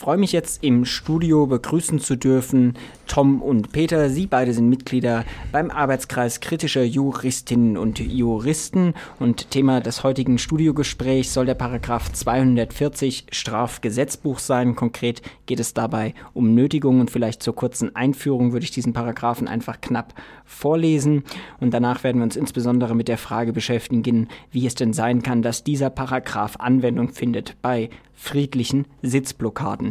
freue mich jetzt im Studio begrüßen zu dürfen Tom und Peter. Sie beide sind Mitglieder beim Arbeitskreis kritischer Juristinnen und Juristen. Und Thema des heutigen Studiogesprächs soll der Paragraph 240 Strafgesetzbuch sein. Konkret geht es dabei um Nötigung und vielleicht zur kurzen Einführung würde ich diesen Paragraphen einfach knapp vorlesen. Und danach werden wir uns insbesondere mit der Frage beschäftigen, wie es denn sein kann, dass dieser Paragraph Anwendung findet bei friedlichen Sitzblockaden.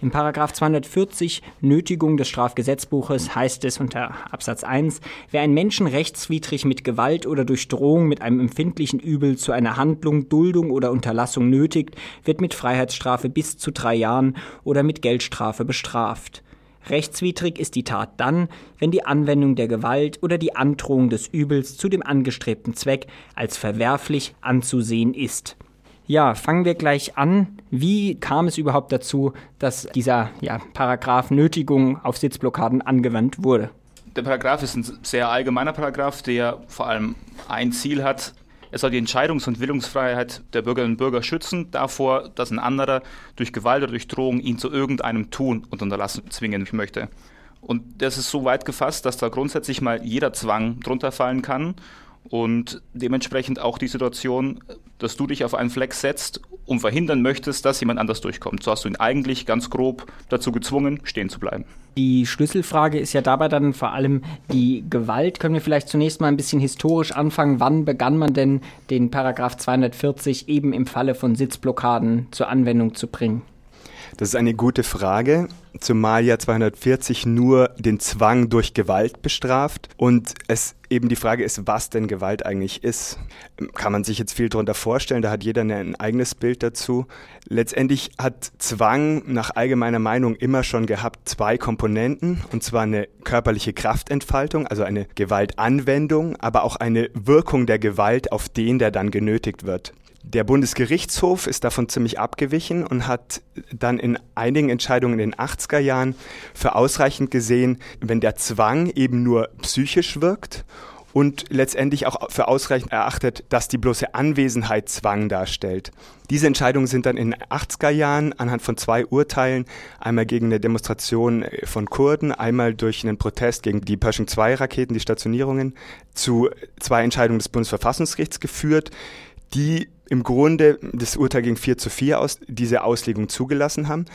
Im Paragraph 240 Nötigung des Strafgesetzbuches heißt es unter Absatz 1, wer einen Menschen rechtswidrig mit Gewalt oder durch Drohung mit einem empfindlichen Übel zu einer Handlung, Duldung oder Unterlassung nötigt, wird mit Freiheitsstrafe bis zu drei Jahren oder mit Geldstrafe bestraft. Rechtswidrig ist die Tat dann, wenn die Anwendung der Gewalt oder die Androhung des Übels zu dem angestrebten Zweck als verwerflich anzusehen ist. Ja, fangen wir gleich an. Wie kam es überhaupt dazu, dass dieser ja, Paragraph Nötigung auf Sitzblockaden angewandt wurde? Der Paragraph ist ein sehr allgemeiner Paragraph, der vor allem ein Ziel hat. Er soll die Entscheidungs- und Willungsfreiheit der Bürgerinnen und Bürger schützen, davor, dass ein anderer durch Gewalt oder durch Drohung ihn zu irgendeinem Tun und Unterlassen zwingen möchte. Und das ist so weit gefasst, dass da grundsätzlich mal jeder Zwang drunter fallen kann und dementsprechend auch die Situation, dass du dich auf einen Flex setzt und verhindern möchtest, dass jemand anders durchkommt. So hast du ihn eigentlich ganz grob dazu gezwungen, stehen zu bleiben. Die Schlüsselfrage ist ja dabei dann vor allem die Gewalt. Können wir vielleicht zunächst mal ein bisschen historisch anfangen? Wann begann man denn den Paragraph 240 eben im Falle von Sitzblockaden zur Anwendung zu bringen? Das ist eine gute Frage, zumal ja 240 nur den Zwang durch Gewalt bestraft und es eben die Frage ist, was denn Gewalt eigentlich ist. Kann man sich jetzt viel darunter vorstellen, da hat jeder ein eigenes Bild dazu. Letztendlich hat Zwang nach allgemeiner Meinung immer schon gehabt zwei Komponenten, und zwar eine körperliche Kraftentfaltung, also eine Gewaltanwendung, aber auch eine Wirkung der Gewalt auf den, der dann genötigt wird. Der Bundesgerichtshof ist davon ziemlich abgewichen und hat dann in einigen Entscheidungen in den 80er Jahren für ausreichend gesehen, wenn der Zwang eben nur psychisch wirkt und letztendlich auch für ausreichend erachtet, dass die bloße Anwesenheit Zwang darstellt. Diese Entscheidungen sind dann in den 80er Jahren anhand von zwei Urteilen, einmal gegen eine Demonstration von Kurden, einmal durch einen Protest gegen die Pershing 2 Raketen, die Stationierungen, zu zwei Entscheidungen des Bundesverfassungsgerichts geführt, die im Grunde das Urteil ging 4 zu 4 aus, diese Auslegung zugelassen haben.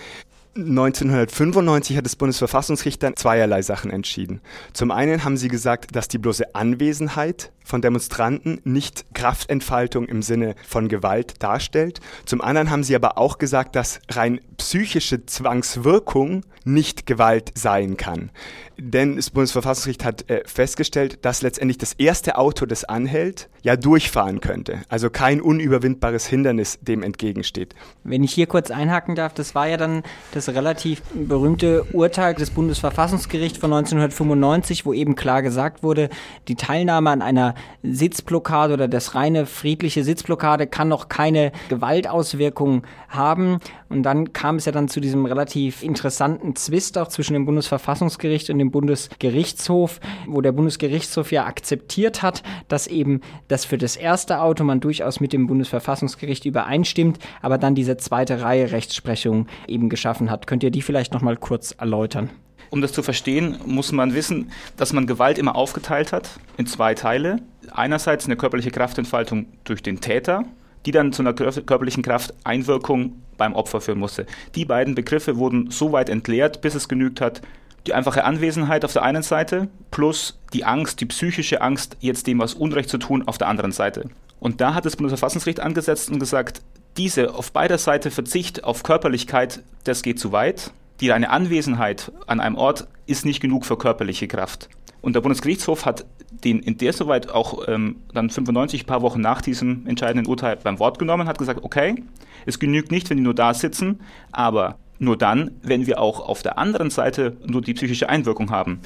1995 hat das Bundesverfassungsgericht dann zweierlei Sachen entschieden. Zum einen haben sie gesagt, dass die bloße Anwesenheit von Demonstranten nicht Kraftentfaltung im Sinne von Gewalt darstellt. Zum anderen haben sie aber auch gesagt, dass rein psychische Zwangswirkung nicht Gewalt sein kann. Denn das Bundesverfassungsgericht hat äh, festgestellt, dass letztendlich das erste Auto, das anhält, ja durchfahren könnte. Also kein unüberwindbares Hindernis dem entgegensteht. Wenn ich hier kurz einhaken darf, das war ja dann das relativ berühmte Urteil des Bundesverfassungsgerichts von 1995, wo eben klar gesagt wurde, die Teilnahme an einer Sitzblockade oder das reine friedliche Sitzblockade kann noch keine Gewaltauswirkungen haben. Und dann kam es ja dann zu diesem relativ interessanten Zwist auch zwischen dem Bundesverfassungsgericht und dem Bundesgerichtshof, wo der Bundesgerichtshof ja akzeptiert hat, dass eben das für das erste Auto man durchaus mit dem Bundesverfassungsgericht übereinstimmt, aber dann diese zweite Reihe Rechtsprechung eben geschaffen hat. Könnt ihr die vielleicht noch mal kurz erläutern? Um das zu verstehen, muss man wissen, dass man Gewalt immer aufgeteilt hat in zwei Teile. Einerseits eine körperliche Kraftentfaltung durch den Täter, die dann zu einer körperlichen Krafteinwirkung beim Opfer führen musste. Die beiden Begriffe wurden so weit entleert, bis es genügt hat, die einfache Anwesenheit auf der einen Seite plus die Angst, die psychische Angst, jetzt dem was Unrecht zu tun, auf der anderen Seite. Und da hat das Bundesverfassungsgericht angesetzt und gesagt, diese auf beider Seite Verzicht auf Körperlichkeit, das geht zu weit die reine Anwesenheit an einem Ort ist nicht genug für körperliche Kraft. Und der Bundesgerichtshof hat den in der soweit auch ähm, dann 95 paar Wochen nach diesem entscheidenden Urteil beim Wort genommen, hat gesagt, okay, es genügt nicht, wenn die nur da sitzen, aber nur dann, wenn wir auch auf der anderen Seite nur die psychische Einwirkung haben.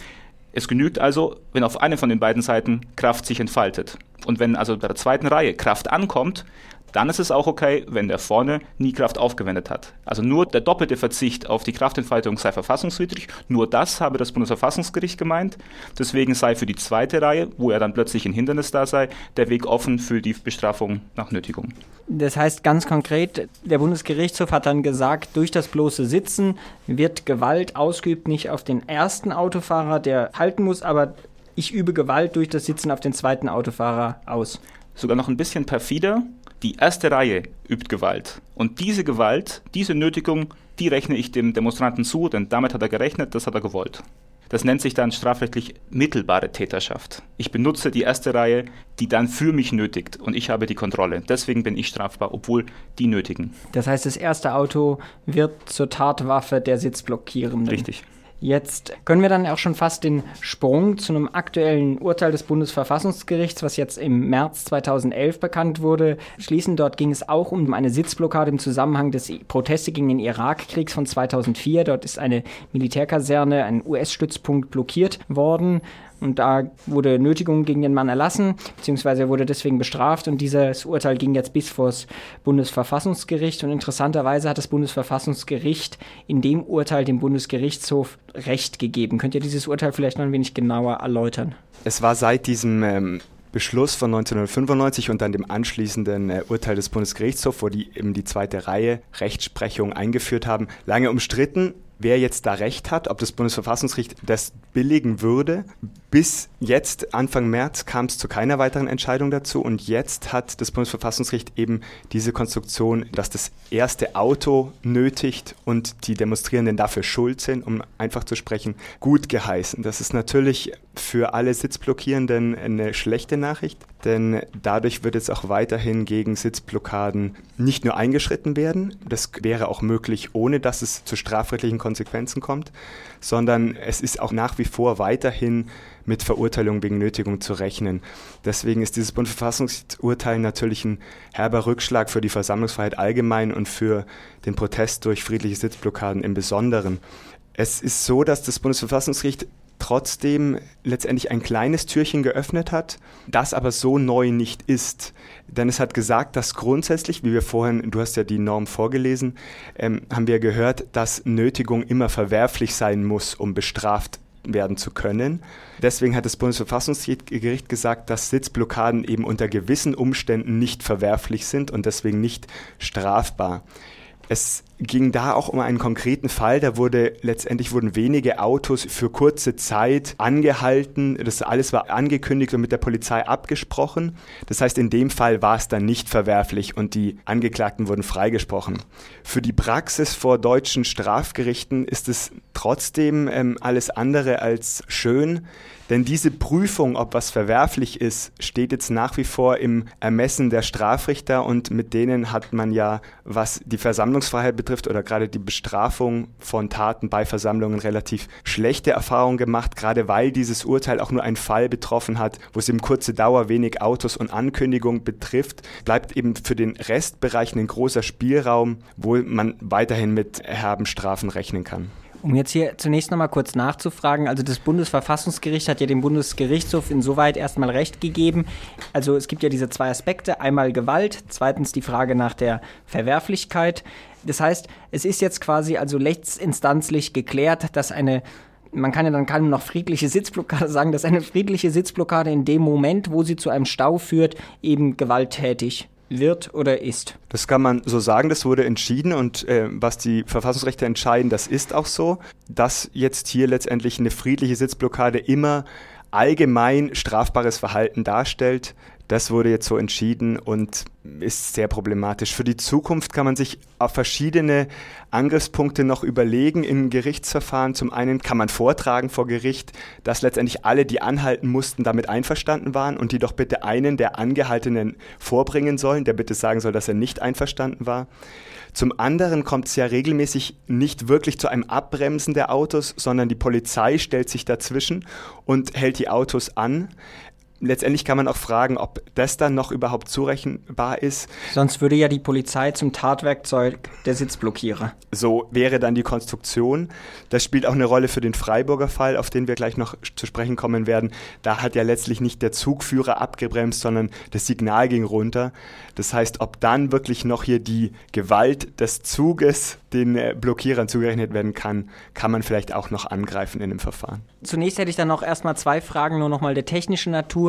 Es genügt also, wenn auf einer von den beiden Seiten Kraft sich entfaltet. Und wenn also bei der zweiten Reihe Kraft ankommt, Dann ist es auch okay, wenn der vorne nie Kraft aufgewendet hat. Also nur der doppelte Verzicht auf die Kraftentfaltung sei verfassungswidrig. Nur das habe das Bundesverfassungsgericht gemeint. Deswegen sei für die zweite Reihe, wo er dann plötzlich ein Hindernis da sei, der Weg offen für die Bestrafung nach Nötigung. Das heißt ganz konkret, der Bundesgerichtshof hat dann gesagt, durch das bloße Sitzen wird Gewalt ausgeübt nicht auf den ersten Autofahrer, der halten muss, aber ich übe Gewalt durch das Sitzen auf den zweiten Autofahrer aus. Sogar noch ein bisschen perfider. Die erste Reihe übt Gewalt. Und diese Gewalt, diese Nötigung, die rechne ich dem Demonstranten zu, denn damit hat er gerechnet, das hat er gewollt. Das nennt sich dann strafrechtlich mittelbare Täterschaft. Ich benutze die erste Reihe, die dann für mich nötigt und ich habe die Kontrolle. Deswegen bin ich strafbar, obwohl die nötigen. Das heißt, das erste Auto wird zur Tatwaffe der Sitzblockierenden. Richtig. Jetzt können wir dann auch schon fast den Sprung zu einem aktuellen Urteil des Bundesverfassungsgerichts, was jetzt im März 2011 bekannt wurde, schließen. Dort ging es auch um eine Sitzblockade im Zusammenhang des Proteste gegen den Irakkriegs von 2004. Dort ist eine Militärkaserne, ein US-Stützpunkt blockiert worden. Und da wurde Nötigung gegen den Mann erlassen, beziehungsweise er wurde deswegen bestraft und dieses Urteil ging jetzt bis vor das Bundesverfassungsgericht. Und interessanterweise hat das Bundesverfassungsgericht in dem Urteil dem Bundesgerichtshof Recht gegeben. Könnt ihr dieses Urteil vielleicht noch ein wenig genauer erläutern? Es war seit diesem ähm Beschluss von 1995 und dann dem anschließenden äh, Urteil des Bundesgerichtshofs, wo die eben die zweite Reihe Rechtsprechung eingeführt haben, lange umstritten wer jetzt da recht hat, ob das Bundesverfassungsgericht das billigen würde. Bis jetzt, Anfang März, kam es zu keiner weiteren Entscheidung dazu und jetzt hat das Bundesverfassungsgericht eben diese Konstruktion, dass das erste Auto nötigt und die Demonstrierenden dafür schuld sind, um einfach zu sprechen, gut geheißen. Das ist natürlich für alle Sitzblockierenden eine schlechte Nachricht, denn dadurch wird jetzt auch weiterhin gegen Sitzblockaden nicht nur eingeschritten werden, das wäre auch möglich, ohne dass es zu strafrechtlichen Konsequenzen kommt, sondern es ist auch nach wie vor weiterhin mit Verurteilung wegen Nötigung zu rechnen. Deswegen ist dieses Bundesverfassungsurteil natürlich ein herber Rückschlag für die Versammlungsfreiheit allgemein und für den Protest durch friedliche Sitzblockaden im Besonderen. Es ist so, dass das Bundesverfassungsgericht trotzdem letztendlich ein kleines Türchen geöffnet hat, das aber so neu nicht ist. Denn es hat gesagt, dass grundsätzlich, wie wir vorhin, du hast ja die Norm vorgelesen, ähm, haben wir gehört, dass Nötigung immer verwerflich sein muss, um bestraft werden zu können. Deswegen hat das Bundesverfassungsgericht gesagt, dass Sitzblockaden eben unter gewissen Umständen nicht verwerflich sind und deswegen nicht strafbar. Es ging da auch um einen konkreten Fall. Da wurde letztendlich wurden wenige Autos für kurze Zeit angehalten. Das alles war angekündigt und mit der Polizei abgesprochen. Das heißt, in dem Fall war es dann nicht verwerflich und die Angeklagten wurden freigesprochen. Für die Praxis vor deutschen Strafgerichten ist es trotzdem ähm, alles andere als schön. Denn diese Prüfung, ob was verwerflich ist, steht jetzt nach wie vor im Ermessen der Strafrichter und mit denen hat man ja, was die Versammlungsfreiheit betrifft oder gerade die Bestrafung von Taten bei Versammlungen relativ schlechte Erfahrungen gemacht, gerade weil dieses Urteil auch nur einen Fall betroffen hat, wo es eben kurze Dauer, wenig Autos und Ankündigung betrifft, bleibt eben für den Restbereich ein großer Spielraum, wo man weiterhin mit herben Strafen rechnen kann. Um jetzt hier zunächst noch mal kurz nachzufragen, also das Bundesverfassungsgericht hat ja dem Bundesgerichtshof insoweit erstmal Recht gegeben. Also es gibt ja diese zwei Aspekte, einmal Gewalt, zweitens die Frage nach der Verwerflichkeit. Das heißt, es ist jetzt quasi also letztinstanzlich geklärt, dass eine man kann ja dann kaum noch friedliche Sitzblockade sagen, dass eine friedliche Sitzblockade in dem Moment, wo sie zu einem Stau führt, eben gewalttätig wird oder ist. Das kann man so sagen, das wurde entschieden und äh, was die Verfassungsrechte entscheiden, das ist auch so, dass jetzt hier letztendlich eine friedliche Sitzblockade immer allgemein strafbares Verhalten darstellt. Das wurde jetzt so entschieden und ist sehr problematisch. Für die Zukunft kann man sich auf verschiedene Angriffspunkte noch überlegen in Gerichtsverfahren. Zum einen kann man vortragen vor Gericht, dass letztendlich alle, die anhalten mussten, damit einverstanden waren und die doch bitte einen der Angehaltenen vorbringen sollen, der bitte sagen soll, dass er nicht einverstanden war. Zum anderen kommt es ja regelmäßig nicht wirklich zu einem Abbremsen der Autos, sondern die Polizei stellt sich dazwischen und hält die Autos an letztendlich kann man auch fragen, ob das dann noch überhaupt zurechenbar ist. Sonst würde ja die Polizei zum Tatwerkzeug der Sitzblockierer. So wäre dann die Konstruktion. Das spielt auch eine Rolle für den Freiburger Fall, auf den wir gleich noch zu sprechen kommen werden. Da hat ja letztlich nicht der Zugführer abgebremst, sondern das Signal ging runter. Das heißt, ob dann wirklich noch hier die Gewalt des Zuges den äh, Blockierern zugerechnet werden kann, kann man vielleicht auch noch angreifen in dem Verfahren. Zunächst hätte ich dann noch erstmal zwei Fragen, nur nochmal der technischen Natur.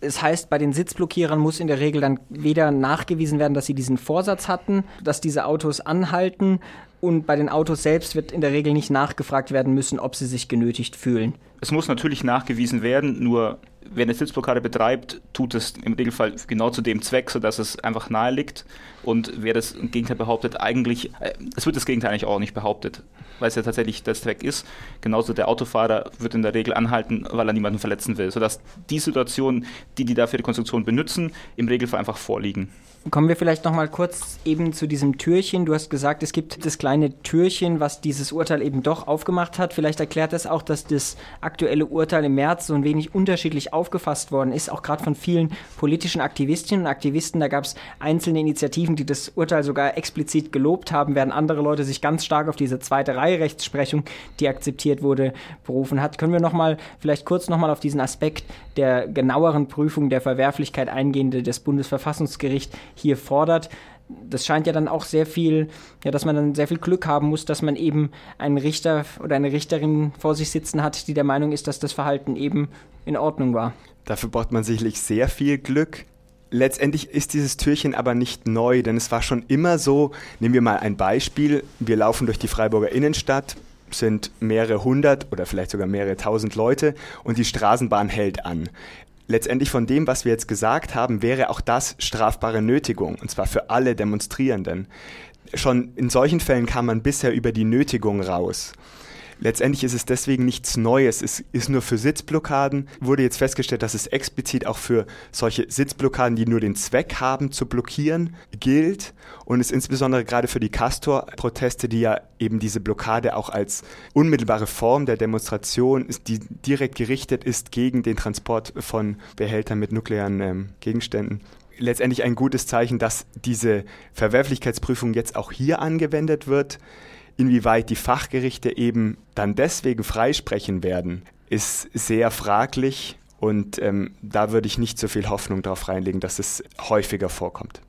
Es heißt, bei den Sitzblockierern muss in der Regel dann weder nachgewiesen werden, dass sie diesen Vorsatz hatten, dass diese Autos anhalten, und bei den Autos selbst wird in der Regel nicht nachgefragt werden müssen, ob sie sich genötigt fühlen. Es muss natürlich nachgewiesen werden, nur wer eine Sitzblockade betreibt, tut es im Regelfall genau zu dem Zweck, sodass es einfach nahe liegt. Und wer das Gegenteil behauptet, eigentlich, äh, es wird das Gegenteil eigentlich auch nicht behauptet, weil es ja tatsächlich der Zweck ist. Genauso der Autofahrer wird in der Regel anhalten, weil er niemanden verletzen will, sodass die Situationen, die die dafür die Konstruktion benutzen, im Regelfall einfach vorliegen. Kommen wir vielleicht noch mal kurz eben zu diesem Türchen. Du hast gesagt, es gibt das kleine Türchen, was dieses Urteil eben doch aufgemacht hat. Vielleicht erklärt das auch, dass das aktuelle Urteil im März so ein wenig unterschiedlich aufgefasst worden ist, auch gerade von vielen politischen Aktivistinnen und Aktivisten. Da gab es einzelne Initiativen, die das Urteil sogar explizit gelobt haben, während andere Leute sich ganz stark auf diese zweite Reihe Rechtsprechung, die akzeptiert wurde, berufen hat. Können wir noch mal vielleicht kurz noch mal auf diesen Aspekt der genaueren Prüfung der Verwerflichkeit eingehen, des Bundesverfassungsgerichts hier fordert. Das scheint ja dann auch sehr viel, ja, dass man dann sehr viel Glück haben muss, dass man eben einen Richter oder eine Richterin vor sich sitzen hat, die der Meinung ist, dass das Verhalten eben in Ordnung war. Dafür braucht man sicherlich sehr viel Glück. Letztendlich ist dieses Türchen aber nicht neu, denn es war schon immer so. Nehmen wir mal ein Beispiel. Wir laufen durch die Freiburger Innenstadt, sind mehrere hundert oder vielleicht sogar mehrere tausend Leute und die Straßenbahn hält an letztendlich von dem, was wir jetzt gesagt haben, wäre auch das strafbare Nötigung, und zwar für alle Demonstrierenden. Schon in solchen Fällen kam man bisher über die Nötigung raus. Letztendlich ist es deswegen nichts Neues. Es ist nur für Sitzblockaden. Wurde jetzt festgestellt, dass es explizit auch für solche Sitzblockaden, die nur den Zweck haben, zu blockieren, gilt. Und es insbesondere gerade für die Castor-Proteste, die ja eben diese Blockade auch als unmittelbare Form der Demonstration ist, die direkt gerichtet ist gegen den Transport von Behältern mit nuklearen ähm, Gegenständen letztendlich ein gutes Zeichen, dass diese Verwerflichkeitsprüfung jetzt auch hier angewendet wird. Inwieweit die Fachgerichte eben dann deswegen freisprechen werden, ist sehr fraglich und ähm, da würde ich nicht so viel Hoffnung darauf reinlegen, dass es häufiger vorkommt.